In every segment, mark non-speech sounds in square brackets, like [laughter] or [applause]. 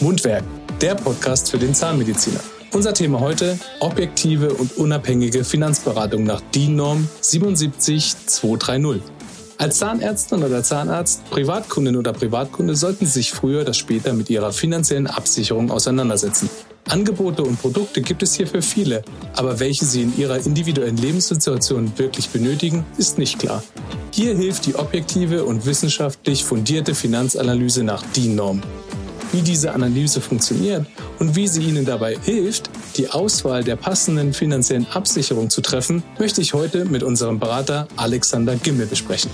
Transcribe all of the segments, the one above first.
Mundwerk, der Podcast für den Zahnmediziner. Unser Thema heute: objektive und unabhängige Finanzberatung nach DIN-Norm 77230. Als Zahnärztin oder Zahnarzt, Privatkundin oder Privatkunde sollten Sie sich früher oder später mit Ihrer finanziellen Absicherung auseinandersetzen. Angebote und Produkte gibt es hier für viele, aber welche Sie in Ihrer individuellen Lebenssituation wirklich benötigen, ist nicht klar. Hier hilft die objektive und wissenschaftlich fundierte Finanzanalyse nach DIN-Norm. Wie diese Analyse funktioniert und wie sie Ihnen dabei hilft, die Auswahl der passenden finanziellen Absicherung zu treffen, möchte ich heute mit unserem Berater Alexander Gimmel besprechen.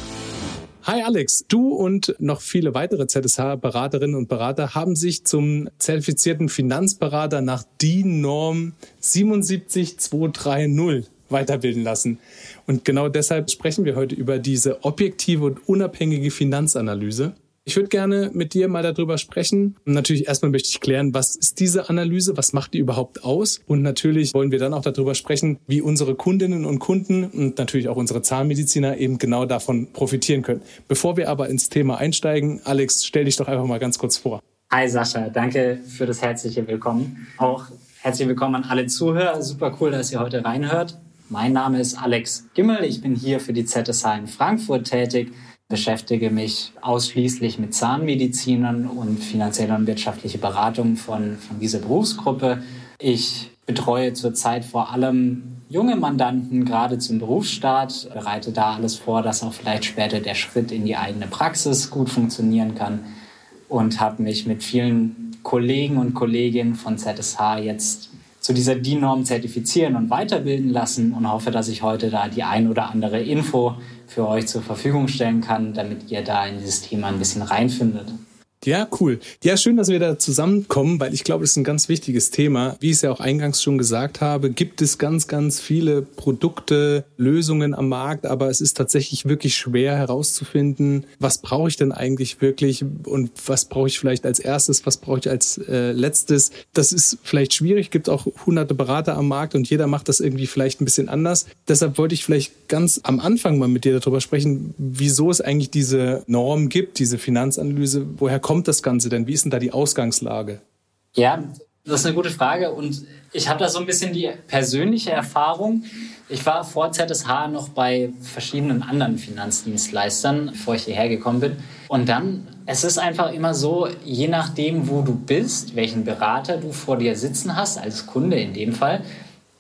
Hi Alex, du und noch viele weitere ZSH-Beraterinnen und Berater haben sich zum zertifizierten Finanzberater nach DIN Norm 77230 weiterbilden lassen. Und genau deshalb sprechen wir heute über diese objektive und unabhängige Finanzanalyse. Ich würde gerne mit dir mal darüber sprechen. Natürlich erstmal möchte ich klären, was ist diese Analyse, was macht die überhaupt aus? Und natürlich wollen wir dann auch darüber sprechen, wie unsere Kundinnen und Kunden und natürlich auch unsere Zahnmediziner eben genau davon profitieren können. Bevor wir aber ins Thema einsteigen, Alex, stell dich doch einfach mal ganz kurz vor. Hi Sascha, danke für das herzliche Willkommen. Auch herzlich willkommen an alle Zuhörer. Super cool, dass ihr heute reinhört. Mein Name ist Alex Gimmel. Ich bin hier für die ZSH in Frankfurt tätig beschäftige mich ausschließlich mit Zahnmedizinern und finanzielle und wirtschaftliche Beratung von, von dieser Berufsgruppe. Ich betreue zurzeit vor allem junge Mandanten, gerade zum Berufsstart, bereite da alles vor, dass auch vielleicht später der Schritt in die eigene Praxis gut funktionieren kann und habe mich mit vielen Kollegen und Kolleginnen von ZSH jetzt zu dieser DIN-Norm zertifizieren und weiterbilden lassen und hoffe, dass ich heute da die ein oder andere Info für euch zur Verfügung stellen kann, damit ihr da in dieses Thema ein bisschen reinfindet. Ja, cool. Ja, schön, dass wir da zusammenkommen, weil ich glaube, das ist ein ganz wichtiges Thema. Wie ich es ja auch eingangs schon gesagt habe, gibt es ganz, ganz viele Produkte, Lösungen am Markt, aber es ist tatsächlich wirklich schwer herauszufinden, was brauche ich denn eigentlich wirklich und was brauche ich vielleicht als erstes, was brauche ich als äh, letztes. Das ist vielleicht schwierig, gibt auch hunderte Berater am Markt und jeder macht das irgendwie vielleicht ein bisschen anders. Deshalb wollte ich vielleicht ganz am Anfang mal mit dir darüber sprechen, wieso es eigentlich diese Norm gibt, diese Finanzanalyse, woher kommt kommt das Ganze denn? Wie ist denn da die Ausgangslage? Ja, das ist eine gute Frage und ich habe da so ein bisschen die persönliche Erfahrung. Ich war vor ZSH noch bei verschiedenen anderen Finanzdienstleistern, bevor ich hierher gekommen bin. Und dann, es ist einfach immer so, je nachdem, wo du bist, welchen Berater du vor dir sitzen hast, als Kunde in dem Fall,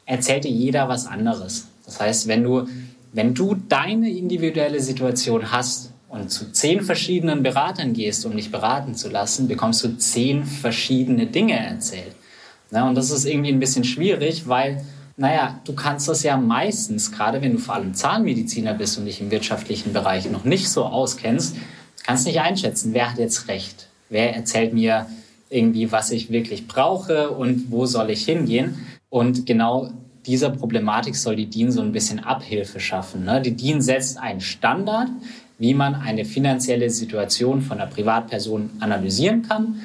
erzählt dir jeder was anderes. Das heißt, wenn du, wenn du deine individuelle Situation hast, und zu zehn verschiedenen Beratern gehst, um dich beraten zu lassen, bekommst du zehn verschiedene Dinge erzählt. Na, und das ist irgendwie ein bisschen schwierig, weil, naja, du kannst das ja meistens, gerade wenn du vor allem Zahnmediziner bist und dich im wirtschaftlichen Bereich noch nicht so auskennst, kannst nicht einschätzen, wer hat jetzt recht, wer erzählt mir irgendwie, was ich wirklich brauche und wo soll ich hingehen. Und genau dieser Problematik soll die DIN so ein bisschen Abhilfe schaffen. Ne? Die DIN setzt einen Standard, wie man eine finanzielle Situation von einer Privatperson analysieren kann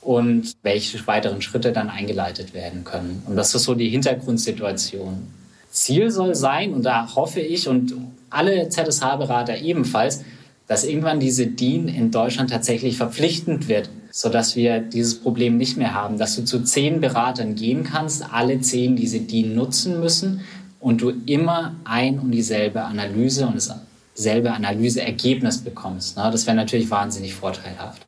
und welche weiteren Schritte dann eingeleitet werden können. Und das ist so die Hintergrundsituation. Ziel soll sein, und da hoffe ich und alle ZSH-Berater ebenfalls, dass irgendwann diese DIN in Deutschland tatsächlich verpflichtend wird, sodass wir dieses Problem nicht mehr haben, dass du zu zehn Beratern gehen kannst, alle zehn diese DIN nutzen müssen und du immer ein und dieselbe Analyse und das selbe Analyseergebnis bekommst. Ne? Das wäre natürlich wahnsinnig vorteilhaft.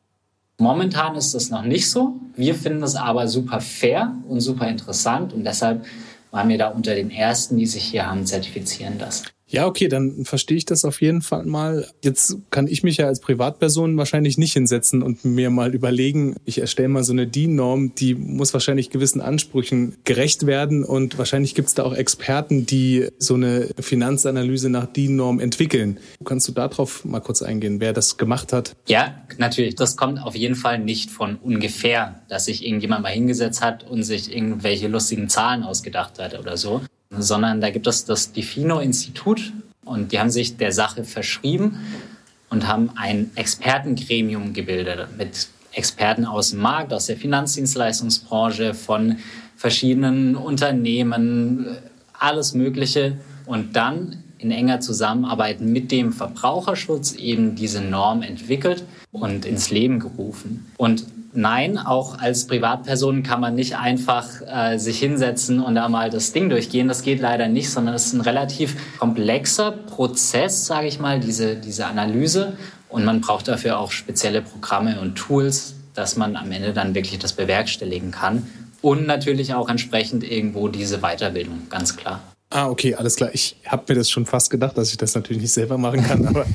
Momentan ist das noch nicht so. Wir finden es aber super fair und super interessant und deshalb waren wir da unter den ersten, die sich hier haben zertifizieren lassen. Ja, okay, dann verstehe ich das auf jeden Fall mal. Jetzt kann ich mich ja als Privatperson wahrscheinlich nicht hinsetzen und mir mal überlegen, ich erstelle mal so eine DIN-Norm, die muss wahrscheinlich gewissen Ansprüchen gerecht werden und wahrscheinlich gibt es da auch Experten, die so eine Finanzanalyse nach DIN-Norm entwickeln. Kannst du darauf mal kurz eingehen, wer das gemacht hat? Ja, natürlich. Das kommt auf jeden Fall nicht von ungefähr, dass sich irgendjemand mal hingesetzt hat und sich irgendwelche lustigen Zahlen ausgedacht hat oder so sondern da gibt es das Defino-Institut und die haben sich der Sache verschrieben und haben ein Expertengremium gebildet mit Experten aus dem Markt, aus der Finanzdienstleistungsbranche, von verschiedenen Unternehmen, alles Mögliche und dann in enger Zusammenarbeit mit dem Verbraucherschutz eben diese Norm entwickelt und ins Leben gerufen. Und nein, auch als Privatperson kann man nicht einfach äh, sich hinsetzen und da mal das Ding durchgehen. Das geht leider nicht, sondern es ist ein relativ komplexer Prozess, sage ich mal, diese, diese Analyse. Und man braucht dafür auch spezielle Programme und Tools, dass man am Ende dann wirklich das bewerkstelligen kann. Und natürlich auch entsprechend irgendwo diese Weiterbildung, ganz klar. Ah, okay, alles klar. Ich habe mir das schon fast gedacht, dass ich das natürlich nicht selber machen kann, aber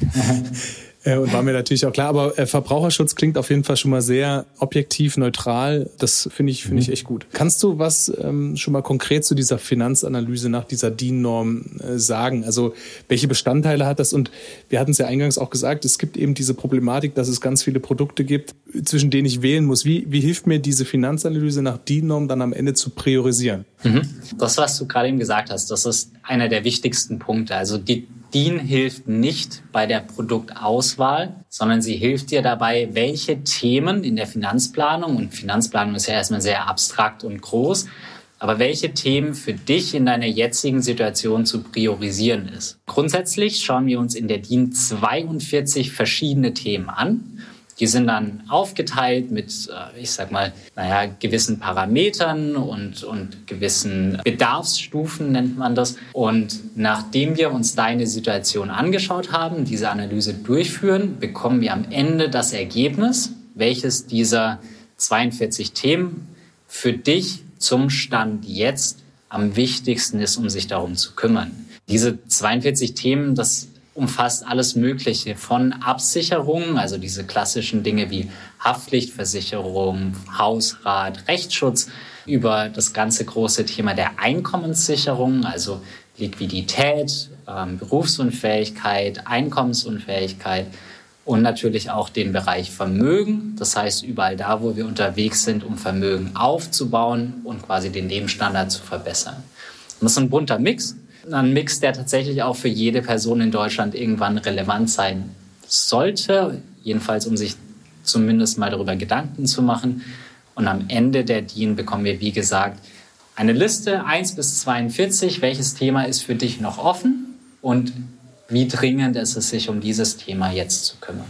[laughs] und war mir natürlich auch klar. Aber äh, Verbraucherschutz klingt auf jeden Fall schon mal sehr objektiv, neutral. Das finde ich, finde ich mhm. echt gut. Kannst du was ähm, schon mal konkret zu dieser Finanzanalyse nach dieser DIN-Norm äh, sagen? Also welche Bestandteile hat das? Und wir hatten es ja eingangs auch gesagt, es gibt eben diese Problematik, dass es ganz viele Produkte gibt, zwischen denen ich wählen muss. Wie, wie hilft mir diese Finanzanalyse nach DIN-Norm dann am Ende zu priorisieren? Mhm. Das, was du gerade eben gesagt hast, das ist einer der wichtigsten Punkte. Also die DIN hilft nicht bei der Produktauswahl, sondern sie hilft dir dabei, welche Themen in der Finanzplanung, und Finanzplanung ist ja erstmal sehr abstrakt und groß, aber welche Themen für dich in deiner jetzigen Situation zu priorisieren ist. Grundsätzlich schauen wir uns in der DIN 42 verschiedene Themen an die sind dann aufgeteilt mit, äh, ich sag mal, naja, gewissen Parametern und, und gewissen Bedarfsstufen nennt man das. Und nachdem wir uns deine Situation angeschaut haben, diese Analyse durchführen, bekommen wir am Ende das Ergebnis, welches dieser 42 Themen für dich zum Stand jetzt am wichtigsten ist, um sich darum zu kümmern. Diese 42 Themen, das umfasst alles Mögliche von Absicherungen, also diese klassischen Dinge wie Haftpflichtversicherung, Hausrat, Rechtsschutz, über das ganze große Thema der Einkommenssicherung, also Liquidität, ähm, Berufsunfähigkeit, Einkommensunfähigkeit und natürlich auch den Bereich Vermögen. Das heißt, überall da, wo wir unterwegs sind, um Vermögen aufzubauen und quasi den Lebensstandard zu verbessern. Und das ist ein bunter Mix ein Mix, der tatsächlich auch für jede Person in Deutschland irgendwann relevant sein sollte, jedenfalls um sich zumindest mal darüber Gedanken zu machen. Und am Ende der DIN bekommen wir, wie gesagt, eine Liste 1 bis 42, welches Thema ist für dich noch offen und wie dringend ist es sich um dieses Thema jetzt zu kümmern.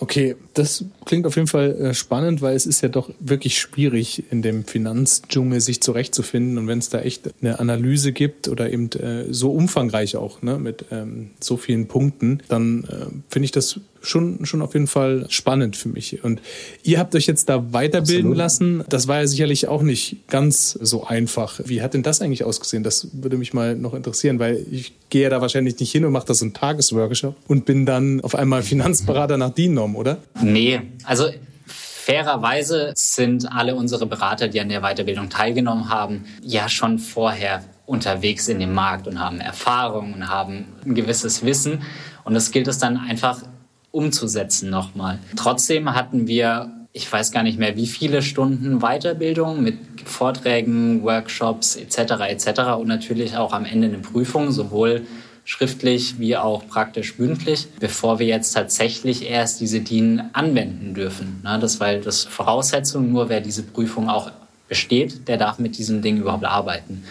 Okay, das klingt auf jeden Fall äh, spannend, weil es ist ja doch wirklich schwierig, in dem Finanzdschungel sich zurechtzufinden. Und wenn es da echt eine Analyse gibt oder eben äh, so umfangreich auch, ne, mit ähm, so vielen Punkten, dann äh, finde ich das schon, schon auf jeden Fall spannend für mich. Und ihr habt euch jetzt da weiterbilden Absolut. lassen. Das war ja sicherlich auch nicht ganz so einfach. Wie hat denn das eigentlich ausgesehen? Das würde mich mal noch interessieren, weil ich gehe ja da wahrscheinlich nicht hin und mache da so einen Tagesworkshop und bin dann auf einmal [laughs] Finanzberater nach DIN-Norm, oder? Nee, also fairerweise sind alle unsere Berater, die an der Weiterbildung teilgenommen haben, ja schon vorher unterwegs in dem Markt und haben Erfahrung und haben ein gewisses Wissen. Und das gilt es dann einfach umzusetzen nochmal. Trotzdem hatten wir, ich weiß gar nicht mehr, wie viele Stunden Weiterbildung mit Vorträgen, Workshops etc. etc. und natürlich auch am Ende eine Prüfung, sowohl schriftlich wie auch praktisch mündlich, bevor wir jetzt tatsächlich erst diese DIN anwenden dürfen. Das weil das Voraussetzung, nur wer diese Prüfung auch besteht, der darf mit diesem Ding überhaupt arbeiten.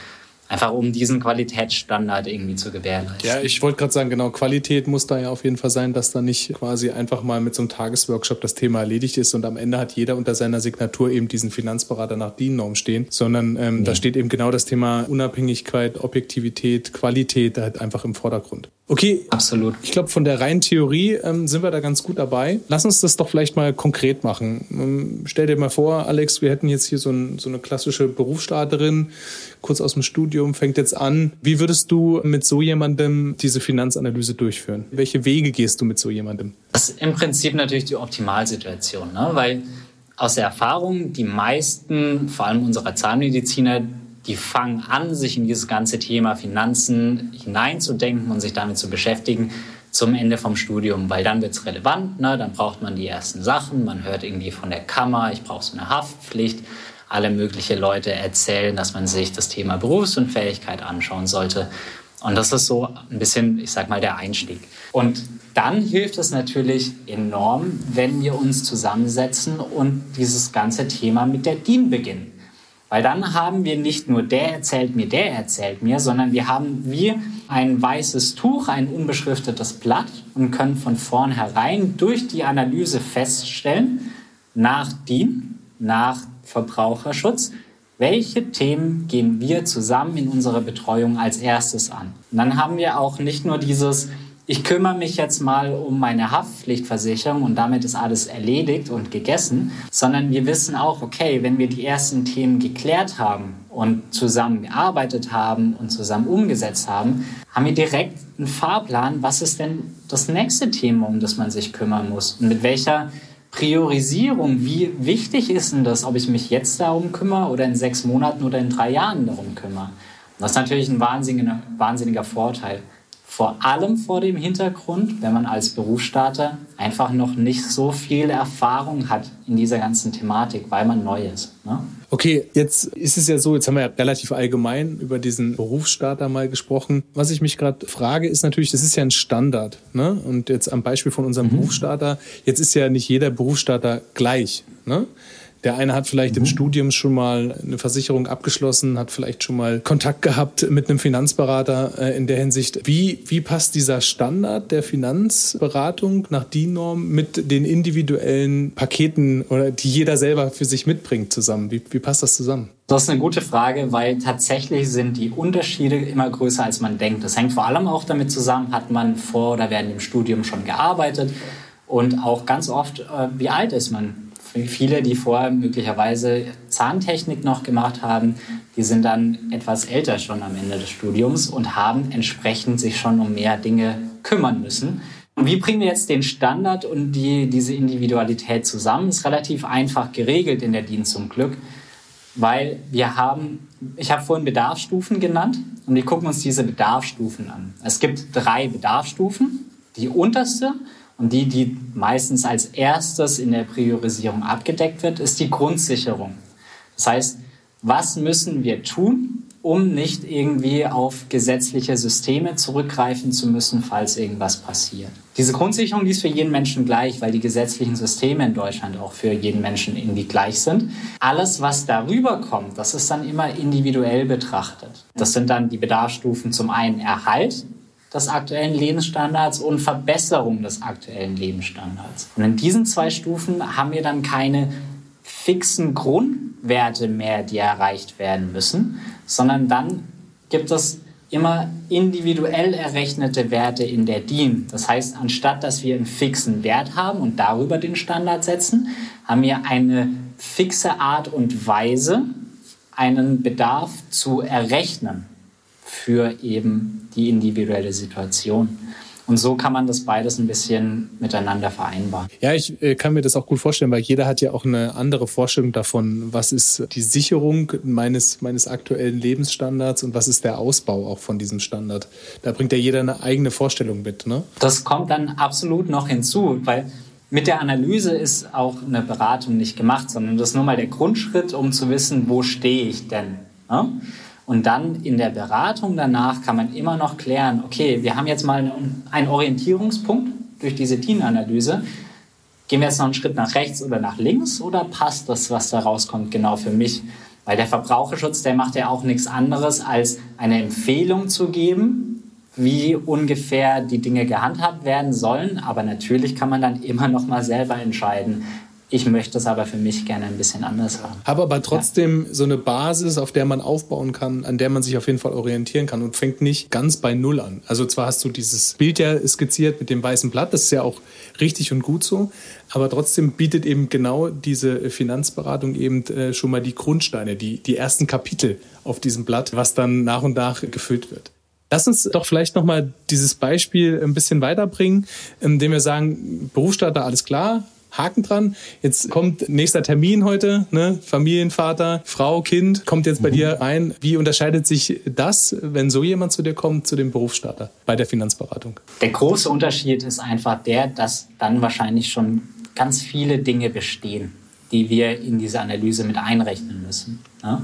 Einfach um diesen Qualitätsstandard irgendwie zu gewährleisten. Ja, ich wollte gerade sagen, genau, Qualität muss da ja auf jeden Fall sein, dass da nicht quasi einfach mal mit so einem Tagesworkshop das Thema erledigt ist und am Ende hat jeder unter seiner Signatur eben diesen Finanzberater nach DIN-Norm stehen, sondern ähm, ja. da steht eben genau das Thema Unabhängigkeit, Objektivität, Qualität halt einfach im Vordergrund. Okay, absolut. Ich glaube, von der reinen Theorie ähm, sind wir da ganz gut dabei. Lass uns das doch vielleicht mal konkret machen. Ähm, stell dir mal vor, Alex, wir hätten jetzt hier so, ein, so eine klassische Berufsstarterin, kurz aus dem Studium, fängt jetzt an. Wie würdest du mit so jemandem diese Finanzanalyse durchführen? Welche Wege gehst du mit so jemandem? Das ist im Prinzip natürlich die Optimalsituation, ne? weil aus der Erfahrung die meisten, vor allem unserer Zahnmediziner, die fangen an, sich in dieses ganze Thema Finanzen hineinzudenken und sich damit zu beschäftigen zum Ende vom Studium, weil dann wird es relevant, ne? dann braucht man die ersten Sachen, man hört irgendwie von der Kammer, ich brauche so eine Haftpflicht, alle möglichen Leute erzählen, dass man sich das Thema Berufsunfähigkeit anschauen sollte. Und das ist so ein bisschen, ich sag mal, der Einstieg. Und dann hilft es natürlich enorm, wenn wir uns zusammensetzen und dieses ganze Thema mit der DIN beginnen. Weil dann haben wir nicht nur der erzählt mir, der erzählt mir, sondern wir haben wie ein weißes Tuch, ein unbeschriftetes Blatt und können von vornherein durch die Analyse feststellen, nach DIN nach Verbraucherschutz. Welche Themen gehen wir zusammen in unserer Betreuung als erstes an? Und dann haben wir auch nicht nur dieses, ich kümmere mich jetzt mal um meine Haftpflichtversicherung und damit ist alles erledigt und gegessen, sondern wir wissen auch, okay, wenn wir die ersten Themen geklärt haben und zusammen gearbeitet haben und zusammen umgesetzt haben, haben wir direkt einen Fahrplan, was ist denn das nächste Thema, um das man sich kümmern muss und mit welcher Priorisierung, wie wichtig ist denn das, ob ich mich jetzt darum kümmere oder in sechs Monaten oder in drei Jahren darum kümmere? Das ist natürlich ein wahnsinniger, wahnsinniger Vorteil. Vor allem vor dem Hintergrund, wenn man als Berufsstarter einfach noch nicht so viel Erfahrung hat in dieser ganzen Thematik, weil man neu ist. Ne? Okay, jetzt ist es ja so, jetzt haben wir ja relativ allgemein über diesen Berufsstarter mal gesprochen. Was ich mich gerade frage, ist natürlich, das ist ja ein Standard. Ne? Und jetzt am Beispiel von unserem mhm. Berufsstarter, jetzt ist ja nicht jeder Berufsstarter gleich. Ne? Der eine hat vielleicht mhm. im Studium schon mal eine Versicherung abgeschlossen, hat vielleicht schon mal Kontakt gehabt mit einem Finanzberater äh, in der Hinsicht. Wie, wie passt dieser Standard der Finanzberatung nach DIN-Norm mit den individuellen Paketen oder die jeder selber für sich mitbringt zusammen? Wie, wie passt das zusammen? Das ist eine gute Frage, weil tatsächlich sind die Unterschiede immer größer, als man denkt. Das hängt vor allem auch damit zusammen, hat man vor oder während dem Studium schon gearbeitet und auch ganz oft, äh, wie alt ist man? Viele, die vorher möglicherweise Zahntechnik noch gemacht haben, die sind dann etwas älter schon am Ende des Studiums und haben entsprechend sich schon um mehr Dinge kümmern müssen. Wie bringen wir jetzt den Standard und die, diese Individualität zusammen? Ist relativ einfach geregelt in der DIN zum Glück, weil wir haben, ich habe vorhin Bedarfsstufen genannt und wir gucken uns diese Bedarfsstufen an. Es gibt drei Bedarfsstufen. Die unterste und die, die meistens als erstes in der Priorisierung abgedeckt wird, ist die Grundsicherung. Das heißt, was müssen wir tun, um nicht irgendwie auf gesetzliche Systeme zurückgreifen zu müssen, falls irgendwas passiert. Diese Grundsicherung, die ist für jeden Menschen gleich, weil die gesetzlichen Systeme in Deutschland auch für jeden Menschen irgendwie gleich sind. Alles, was darüber kommt, das ist dann immer individuell betrachtet. Das sind dann die Bedarfsstufen zum einen Erhalt, des aktuellen Lebensstandards und Verbesserung des aktuellen Lebensstandards. Und in diesen zwei Stufen haben wir dann keine fixen Grundwerte mehr, die erreicht werden müssen, sondern dann gibt es immer individuell errechnete Werte in der DIN. Das heißt, anstatt dass wir einen fixen Wert haben und darüber den Standard setzen, haben wir eine fixe Art und Weise, einen Bedarf zu errechnen für eben die individuelle Situation. Und so kann man das beides ein bisschen miteinander vereinbaren. Ja, ich äh, kann mir das auch gut vorstellen, weil jeder hat ja auch eine andere Vorstellung davon, was ist die Sicherung meines, meines aktuellen Lebensstandards und was ist der Ausbau auch von diesem Standard. Da bringt ja jeder eine eigene Vorstellung mit. Ne? Das kommt dann absolut noch hinzu, weil mit der Analyse ist auch eine Beratung nicht gemacht, sondern das ist nur mal der Grundschritt, um zu wissen, wo stehe ich denn. Ne? Und dann in der Beratung danach kann man immer noch klären, okay, wir haben jetzt mal einen Orientierungspunkt durch diese Teamanalyse. Gehen wir jetzt noch einen Schritt nach rechts oder nach links oder passt das, was da rauskommt, genau für mich? Weil der Verbraucherschutz, der macht ja auch nichts anderes, als eine Empfehlung zu geben, wie ungefähr die Dinge gehandhabt werden sollen. Aber natürlich kann man dann immer noch mal selber entscheiden, ich möchte es aber für mich gerne ein bisschen anders haben. Habe aber trotzdem ja. so eine Basis, auf der man aufbauen kann, an der man sich auf jeden Fall orientieren kann und fängt nicht ganz bei Null an. Also zwar hast du dieses Bild ja skizziert mit dem weißen Blatt, das ist ja auch richtig und gut so, aber trotzdem bietet eben genau diese Finanzberatung eben äh, schon mal die Grundsteine, die, die ersten Kapitel auf diesem Blatt, was dann nach und nach gefüllt wird. Lass uns doch vielleicht nochmal dieses Beispiel ein bisschen weiterbringen, indem wir sagen, Berufsstarter, alles klar, Haken dran. Jetzt kommt nächster Termin heute, ne? Familienvater, Frau, Kind, kommt jetzt bei mhm. dir rein. Wie unterscheidet sich das, wenn so jemand zu dir kommt, zu dem Berufsstarter bei der Finanzberatung? Der große Unterschied ist einfach der, dass dann wahrscheinlich schon ganz viele Dinge bestehen, die wir in diese Analyse mit einrechnen müssen. Ne?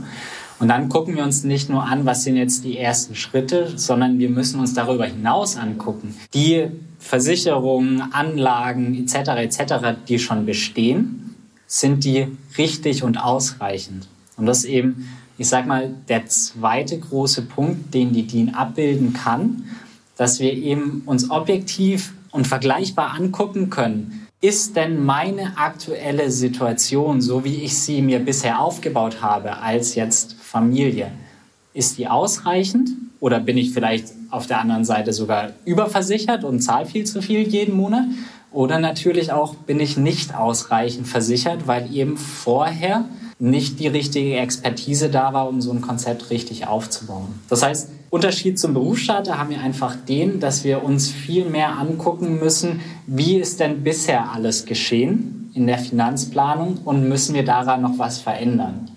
Und dann gucken wir uns nicht nur an, was sind jetzt die ersten Schritte, sondern wir müssen uns darüber hinaus angucken. Die Versicherungen, Anlagen etc. etc., die schon bestehen, sind die richtig und ausreichend? Und das ist eben, ich sag mal, der zweite große Punkt, den die DIN abbilden kann, dass wir eben uns objektiv und vergleichbar angucken können, ist denn meine aktuelle Situation, so wie ich sie mir bisher aufgebaut habe, als jetzt Familie, ist die ausreichend? Oder bin ich vielleicht auf der anderen Seite sogar überversichert und zahle viel zu viel jeden Monat? Oder natürlich auch bin ich nicht ausreichend versichert, weil eben vorher nicht die richtige Expertise da war, um so ein Konzept richtig aufzubauen. Das heißt, Unterschied zum Berufsstarter haben wir einfach den, dass wir uns viel mehr angucken müssen, wie ist denn bisher alles geschehen in der Finanzplanung und müssen wir daran noch was verändern.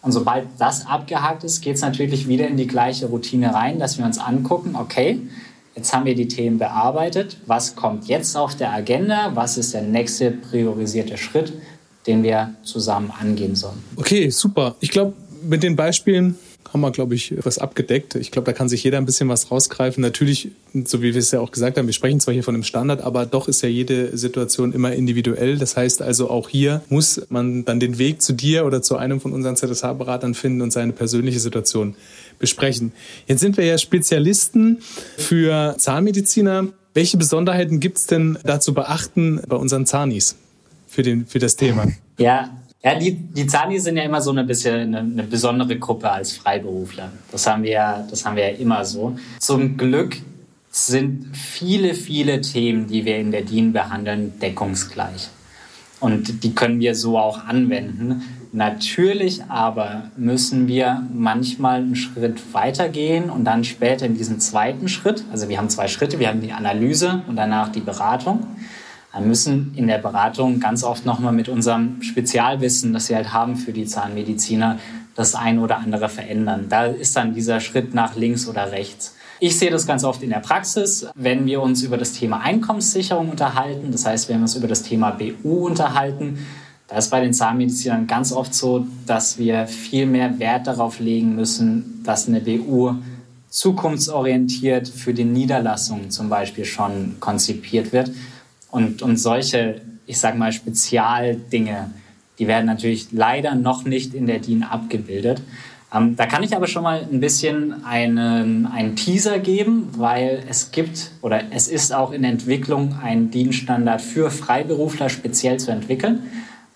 Und sobald das abgehakt ist, geht es natürlich wieder in die gleiche Routine rein, dass wir uns angucken, okay, Jetzt haben wir die Themen bearbeitet. Was kommt jetzt auf der Agenda? Was ist der nächste priorisierte Schritt, den wir zusammen angehen sollen? Okay, super. Ich glaube, mit den Beispielen haben wir, glaube ich, was abgedeckt. Ich glaube, da kann sich jeder ein bisschen was rausgreifen. Natürlich, so wie wir es ja auch gesagt haben, wir sprechen zwar hier von einem Standard, aber doch ist ja jede Situation immer individuell. Das heißt also, auch hier muss man dann den Weg zu dir oder zu einem von unseren ZSH-Beratern finden und seine persönliche Situation besprechen. Jetzt sind wir ja Spezialisten für Zahnmediziner. Welche Besonderheiten gibt es denn da zu beachten bei unseren Zahnis für, den, für das Thema? Ja, ja, die, die Zani sind ja immer so ein bisschen eine, eine, besondere Gruppe als Freiberufler. Das haben wir ja, das haben wir ja immer so. Zum Glück sind viele, viele Themen, die wir in der DIN behandeln, deckungsgleich. Und die können wir so auch anwenden. Natürlich aber müssen wir manchmal einen Schritt weitergehen und dann später in diesem zweiten Schritt, also wir haben zwei Schritte, wir haben die Analyse und danach die Beratung müssen in der Beratung ganz oft nochmal mit unserem Spezialwissen, das wir halt haben für die Zahnmediziner, das ein oder andere verändern. Da ist dann dieser Schritt nach links oder rechts. Ich sehe das ganz oft in der Praxis, wenn wir uns über das Thema Einkommenssicherung unterhalten, das heißt, wenn wir uns über das Thema BU unterhalten, da ist bei den Zahnmedizinern ganz oft so, dass wir viel mehr Wert darauf legen müssen, dass eine BU zukunftsorientiert für die Niederlassungen zum Beispiel schon konzipiert wird und, und solche, ich sage mal, Spezialdinge, die werden natürlich leider noch nicht in der DIN abgebildet. Ähm, da kann ich aber schon mal ein bisschen einen, einen Teaser geben, weil es gibt oder es ist auch in Entwicklung ein DIN-Standard für Freiberufler speziell zu entwickeln.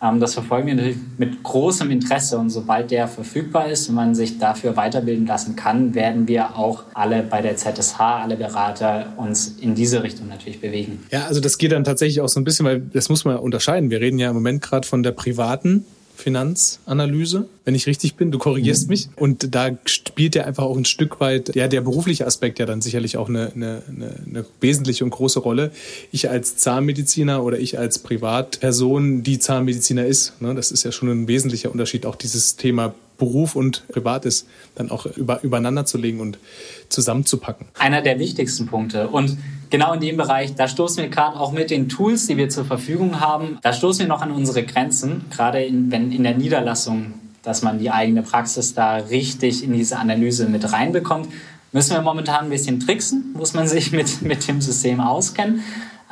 Ähm, das verfolgen wir natürlich mit großem Interesse und sobald der verfügbar ist und man sich dafür weiterbilden lassen kann, werden wir auch alle bei der ZSH, alle Berater uns in diese Richtung natürlich bewegen. Ja, also das geht dann tatsächlich auch so ein bisschen, weil das muss man unterscheiden. Wir reden ja im Moment gerade von der privaten Finanzanalyse, wenn ich richtig bin. Du korrigierst mhm. mich. Und da spielt ja einfach auch ein Stück weit, ja, der berufliche Aspekt ja dann sicherlich auch eine, eine, eine wesentliche und große Rolle. Ich als Zahnmediziner oder ich als Privatperson, die Zahnmediziner ist, ne, das ist ja schon ein wesentlicher Unterschied, auch dieses Thema Beruf und Privates dann auch über, übereinander zu legen und zusammenzupacken. Einer der wichtigsten Punkte. Und genau in dem Bereich, da stoßen wir gerade auch mit den Tools, die wir zur Verfügung haben, da stoßen wir noch an unsere Grenzen, gerade in, wenn in der Niederlassung, dass man die eigene Praxis da richtig in diese Analyse mit reinbekommt. Müssen wir momentan ein bisschen tricksen, muss man sich mit, mit dem System auskennen.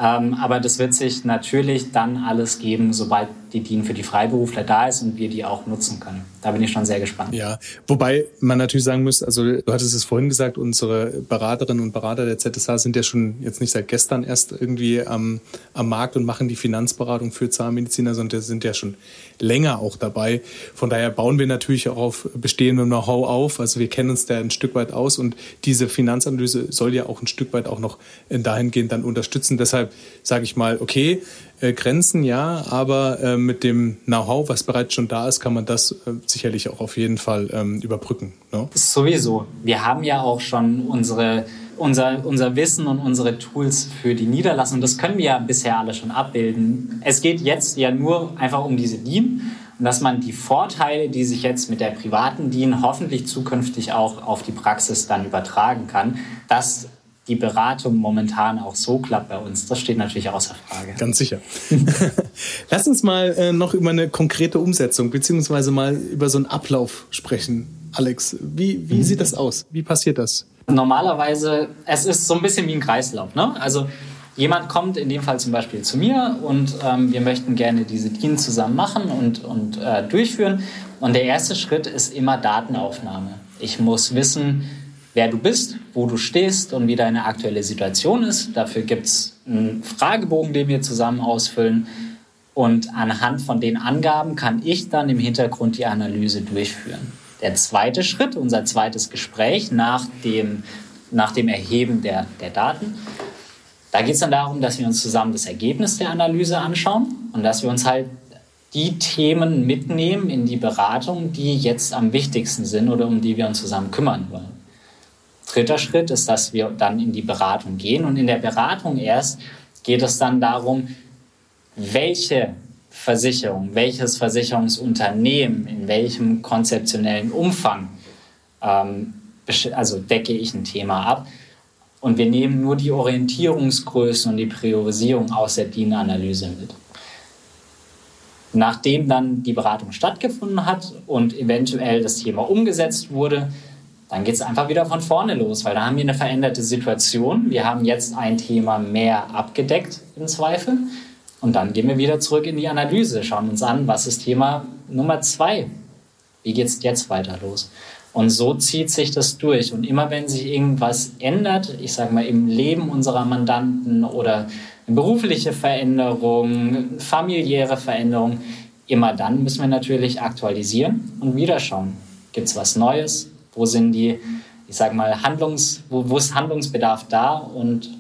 Ähm, aber das wird sich natürlich dann alles geben, sobald die DIN für die Freiberufler da ist und wir die auch nutzen können. Da bin ich schon sehr gespannt. Ja, wobei man natürlich sagen muss, also du hattest es vorhin gesagt, unsere Beraterinnen und Berater der ZSH sind ja schon jetzt nicht seit gestern erst irgendwie am, am Markt und machen die Finanzberatung für Zahnmediziner, sondern sind ja schon länger auch dabei. Von daher bauen wir natürlich auch auf bestehendem Know-how auf. Also wir kennen uns da ein Stück weit aus und diese Finanzanalyse soll ja auch ein Stück weit auch noch dahingehend dann unterstützen. Deshalb sage ich mal, okay, äh, Grenzen, ja, aber äh, mit dem Know-how, was bereits schon da ist, kann man das äh, sicherlich auch auf jeden Fall ähm, überbrücken. Ne? Sowieso. Wir haben ja auch schon unsere, unser, unser Wissen und unsere Tools für die Niederlassung. Das können wir ja bisher alle schon abbilden. Es geht jetzt ja nur einfach um diese DIN und dass man die Vorteile, die sich jetzt mit der privaten DIN hoffentlich zukünftig auch auf die Praxis dann übertragen kann, dass die Beratung momentan auch so klappt bei uns, das steht natürlich außer Frage. Ganz sicher. [laughs] Lass uns mal äh, noch über eine konkrete Umsetzung beziehungsweise mal über so einen Ablauf sprechen. Alex, wie, wie mhm. sieht das aus? Wie passiert das? Normalerweise, es ist so ein bisschen wie ein Kreislauf. Ne? Also jemand kommt in dem Fall zum Beispiel zu mir und ähm, wir möchten gerne diese DIN zusammen machen und, und äh, durchführen. Und der erste Schritt ist immer Datenaufnahme. Ich muss wissen, wer du bist, wo du stehst und wie deine aktuelle Situation ist. Dafür gibt es einen Fragebogen, den wir zusammen ausfüllen. Und anhand von den Angaben kann ich dann im Hintergrund die Analyse durchführen. Der zweite Schritt, unser zweites Gespräch nach dem, nach dem Erheben der, der Daten, da geht es dann darum, dass wir uns zusammen das Ergebnis der Analyse anschauen und dass wir uns halt die Themen mitnehmen in die Beratung, die jetzt am wichtigsten sind oder um die wir uns zusammen kümmern wollen. Dritter Schritt ist, dass wir dann in die Beratung gehen und in der Beratung erst geht es dann darum, welche Versicherung, welches Versicherungsunternehmen, in welchem konzeptionellen Umfang, ähm, also decke ich ein Thema ab. Und wir nehmen nur die Orientierungsgrößen und die Priorisierung aus der DIN-Analyse mit. Nachdem dann die Beratung stattgefunden hat und eventuell das Thema umgesetzt wurde, dann geht es einfach wieder von vorne los, weil da haben wir eine veränderte Situation. Wir haben jetzt ein Thema mehr abgedeckt im Zweifel. Und dann gehen wir wieder zurück in die Analyse, schauen uns an, was ist Thema Nummer zwei? Wie geht es jetzt weiter los? Und so zieht sich das durch. Und immer wenn sich irgendwas ändert, ich sage mal im Leben unserer Mandanten oder eine berufliche Veränderung, familiäre Veränderung, immer dann müssen wir natürlich aktualisieren und wieder schauen. Gibt es was Neues? Wo sind die, ich sage mal, Handlungs, wo, wo ist Handlungsbedarf da und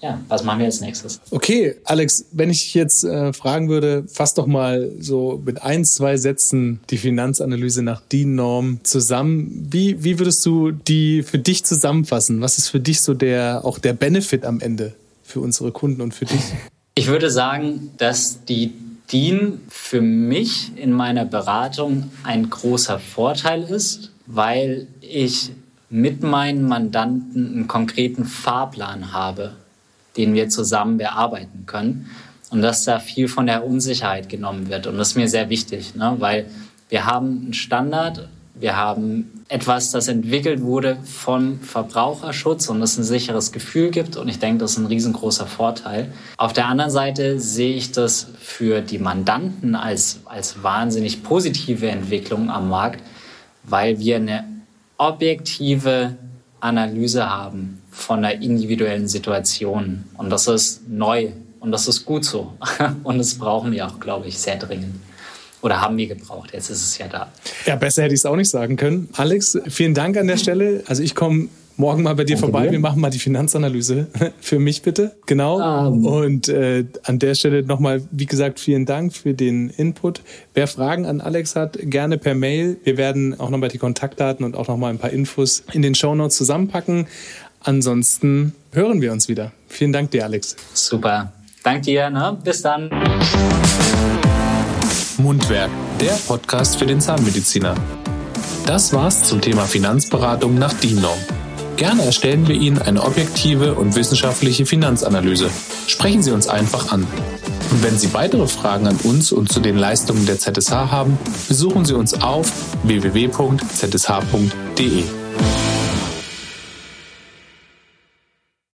ja, was machen wir als nächstes? Okay, Alex, wenn ich jetzt äh, fragen würde, fass doch mal so mit ein, zwei Sätzen die Finanzanalyse nach DIN-Norm zusammen. Wie, wie würdest du die für dich zusammenfassen? Was ist für dich so der, auch der Benefit am Ende für unsere Kunden und für dich? Ich würde sagen, dass die DIN für mich in meiner Beratung ein großer Vorteil ist, weil ich mit meinen Mandanten einen konkreten Fahrplan habe den wir zusammen bearbeiten können. Und dass da viel von der Unsicherheit genommen wird. Und das ist mir sehr wichtig, ne? weil wir haben einen Standard, wir haben etwas, das entwickelt wurde vom Verbraucherschutz und das ein sicheres Gefühl gibt. Und ich denke, das ist ein riesengroßer Vorteil. Auf der anderen Seite sehe ich das für die Mandanten als, als wahnsinnig positive Entwicklung am Markt, weil wir eine objektive Analyse haben von der individuellen Situation. Und das ist neu und das ist gut so. [laughs] Und das brauchen wir auch, glaube ich, sehr dringend. Oder haben wir gebraucht. Jetzt ist es ja da. Ja, besser hätte ich es auch nicht sagen können. Alex, vielen Dank an der Stelle. Also ich komme morgen mal bei dir Danke vorbei. Dir. Wir machen mal die Finanzanalyse [laughs] für mich bitte. Genau. Um. Ähm. Und äh, an der Stelle nochmal, wie gesagt, vielen Dank für den Input. Wer Fragen an Alex hat, gerne per Mail. Wir werden auch nochmal die Kontaktdaten und auch nochmal ein paar Infos in den Show Notes zusammenpacken. Ansonsten hören wir uns wieder. Vielen Dank dir, Alex. Super. Dank dir. Ne? Bis dann. Mundwerk, der Podcast für den Zahnmediziner. Das war's zum Thema Finanzberatung nach DIN-Norm. Gerne erstellen wir Ihnen eine objektive und wissenschaftliche Finanzanalyse. Sprechen Sie uns einfach an. Und wenn Sie weitere Fragen an uns und zu den Leistungen der ZSH haben, besuchen Sie uns auf www.zsh.de.